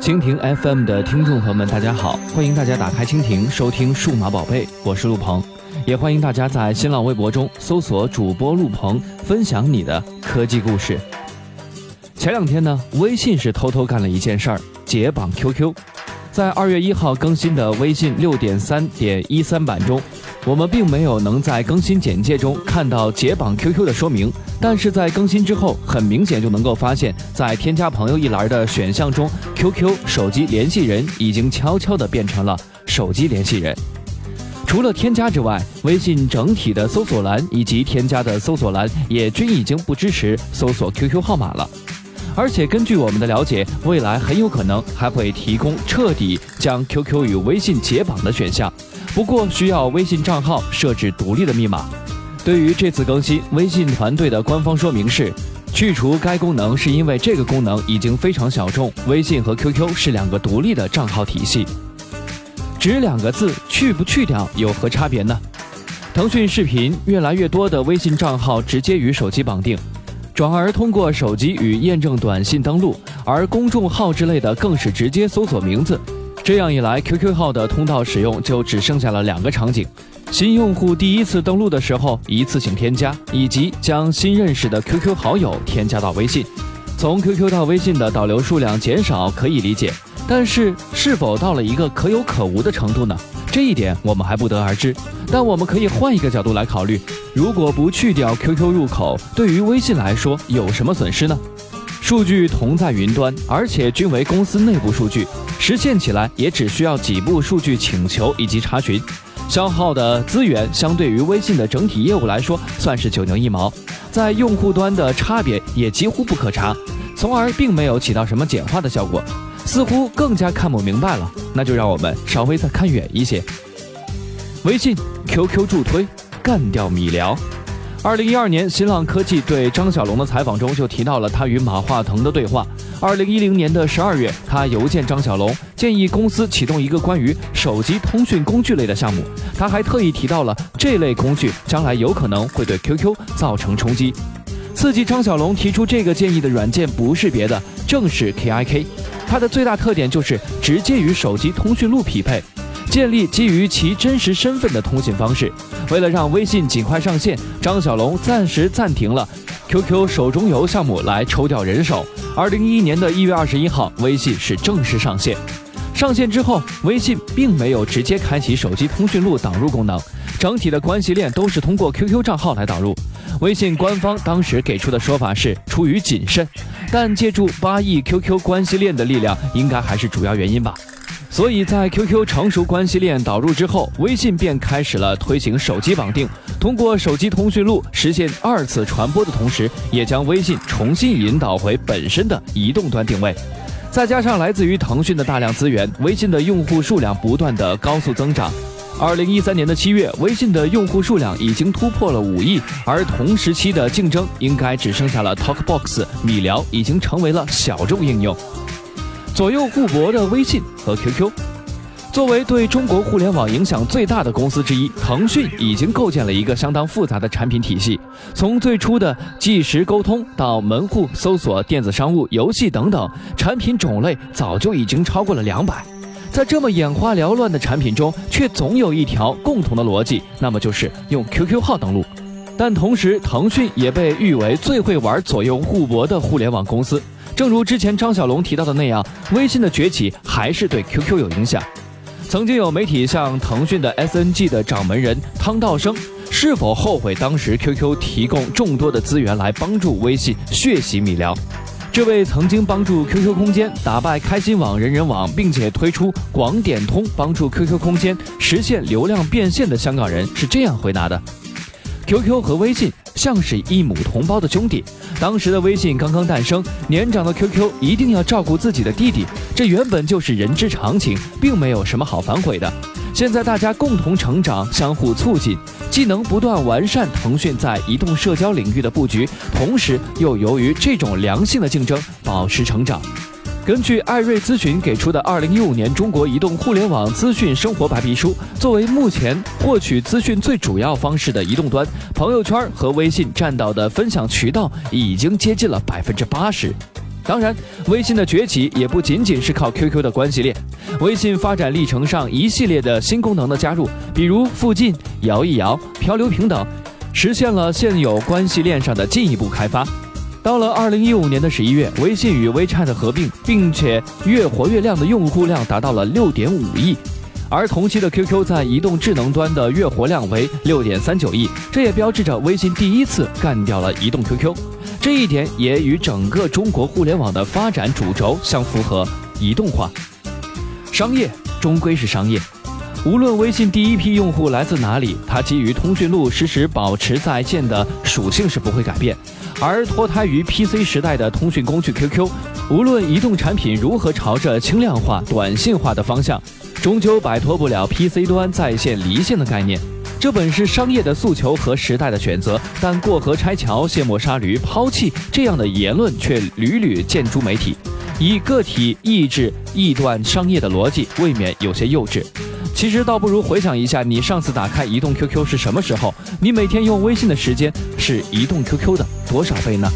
蜻蜓 FM 的听众朋友们，大家好！欢迎大家打开蜻蜓收听《数码宝贝》，我是陆鹏，也欢迎大家在新浪微博中搜索主播陆鹏，分享你的科技故事。前两天呢，微信是偷偷干了一件事儿，解绑 QQ。在二月一号更新的微信六点三点一三版中。我们并没有能在更新简介中看到解绑 QQ 的说明，但是在更新之后，很明显就能够发现，在添加朋友一栏的选项中，QQ 手机联系人已经悄悄地变成了手机联系人。除了添加之外，微信整体的搜索栏以及添加的搜索栏也均已经不支持搜索 QQ 号码了。而且根据我们的了解，未来很有可能还会提供彻底将 QQ 与微信解绑的选项。不过需要微信账号设置独立的密码。对于这次更新，微信团队的官方说明是，去除该功能是因为这个功能已经非常小众。微信和 QQ 是两个独立的账号体系。只两个字，去不去掉有何差别呢？腾讯视频越来越多的微信账号直接与手机绑定，转而通过手机与验证短信登录，而公众号之类的更是直接搜索名字。这样一来，QQ 号的通道使用就只剩下了两个场景：新用户第一次登录的时候一次性添加，以及将新认识的 QQ 好友添加到微信。从 QQ 到微信的导流数量减少可以理解，但是是否到了一个可有可无的程度呢？这一点我们还不得而知。但我们可以换一个角度来考虑：如果不去掉 QQ 入口，对于微信来说有什么损失呢？数据同在云端，而且均为公司内部数据。实现起来也只需要几步数据请求以及查询，消耗的资源相对于微信的整体业务来说算是九牛一毛，在用户端的差别也几乎不可查，从而并没有起到什么简化的效果，似乎更加看不明白了。那就让我们稍微再看远一些，微信、QQ 助推干掉米聊。二零一二年，新浪科技对张小龙的采访中就提到了他与马化腾的对话。二零一零年的十二月，他邮件张小龙，建议公司启动一个关于手机通讯工具类的项目。他还特意提到了这类工具将来有可能会对 QQ 造成冲击。刺激张小龙提出这个建议的软件不是别的，正是 KIK。它的最大特点就是直接与手机通讯录匹配。建立基于其真实身份的通信方式。为了让微信尽快上线，张小龙暂时暂停了 QQ 手中游项目来抽调人手。二零一一年的一月二十一号，微信是正式上线。上线之后，微信并没有直接开启手机通讯录导入功能，整体的关系链都是通过 QQ 账号来导入。微信官方当时给出的说法是出于谨慎，但借助八亿 QQ 关系链的力量，应该还是主要原因吧。所以在 QQ 成熟关系链导入之后，微信便开始了推行手机绑定，通过手机通讯录实现二次传播的同时，也将微信重新引导回本身的移动端定位。再加上来自于腾讯的大量资源，微信的用户数量不断的高速增长。二零一三年的七月，微信的用户数量已经突破了五亿，而同时期的竞争应该只剩下了 TalkBox、米聊，已经成为了小众应用。左右互搏的微信和 QQ，作为对中国互联网影响最大的公司之一，腾讯已经构建了一个相当复杂的产品体系。从最初的即时沟通到门户搜索、电子商务、游戏等等，产品种类早就已经超过了两百。在这么眼花缭乱的产品中，却总有一条共同的逻辑，那么就是用 QQ 号登录。但同时，腾讯也被誉为最会玩左右互搏的互联网公司。正如之前张小龙提到的那样，微信的崛起还是对 QQ 有影响。曾经有媒体向腾讯的 SNG 的掌门人汤道生是否后悔当时 QQ 提供众多的资源来帮助微信血洗米聊？这位曾经帮助 QQ 空间打败开心网、人人网，并且推出广点通帮助 QQ 空间实现流量变现的香港人是这样回答的：QQ 和微信。像是一母同胞的兄弟。当时的微信刚刚诞生，年长的 QQ 一定要照顾自己的弟弟，这原本就是人之常情，并没有什么好反悔的。现在大家共同成长，相互促进，既能不断完善腾讯在移动社交领域的布局，同时又由于这种良性的竞争保持成长。根据艾瑞咨询给出的《二零一五年中国移动互联网资讯生活白皮书》，作为目前获取资讯最主要方式的移动端，朋友圈和微信占到的分享渠道已经接近了百分之八十。当然，微信的崛起也不仅仅是靠 QQ 的关系链。微信发展历程上一系列的新功能的加入，比如附近、摇一摇、漂流瓶等，实现了现有关系链上的进一步开发。到了二零一五年的十一月，微信与 WeChat 合并，并且月活跃量的用户量达到了六点五亿，而同期的 QQ 在移动智能端的月活量为六点三九亿，这也标志着微信第一次干掉了移动 QQ。这一点也与整个中国互联网的发展主轴相符合，移动化。商业终归是商业，无论微信第一批用户来自哪里，它基于通讯录实时保持在线的属性是不会改变。而脱胎于 PC 时代的通讯工具 QQ，无论移动产品如何朝着轻量化、短信化的方向，终究摆脱不了 PC 端在线离线的概念。这本是商业的诉求和时代的选择，但过河拆桥、卸磨杀驴、抛弃这样的言论却屡屡见诸媒体，以个体意志臆断商业的逻辑，未免有些幼稚。其实倒不如回想一下，你上次打开移动 QQ 是什么时候？你每天用微信的时间是移动 QQ 的多少倍呢？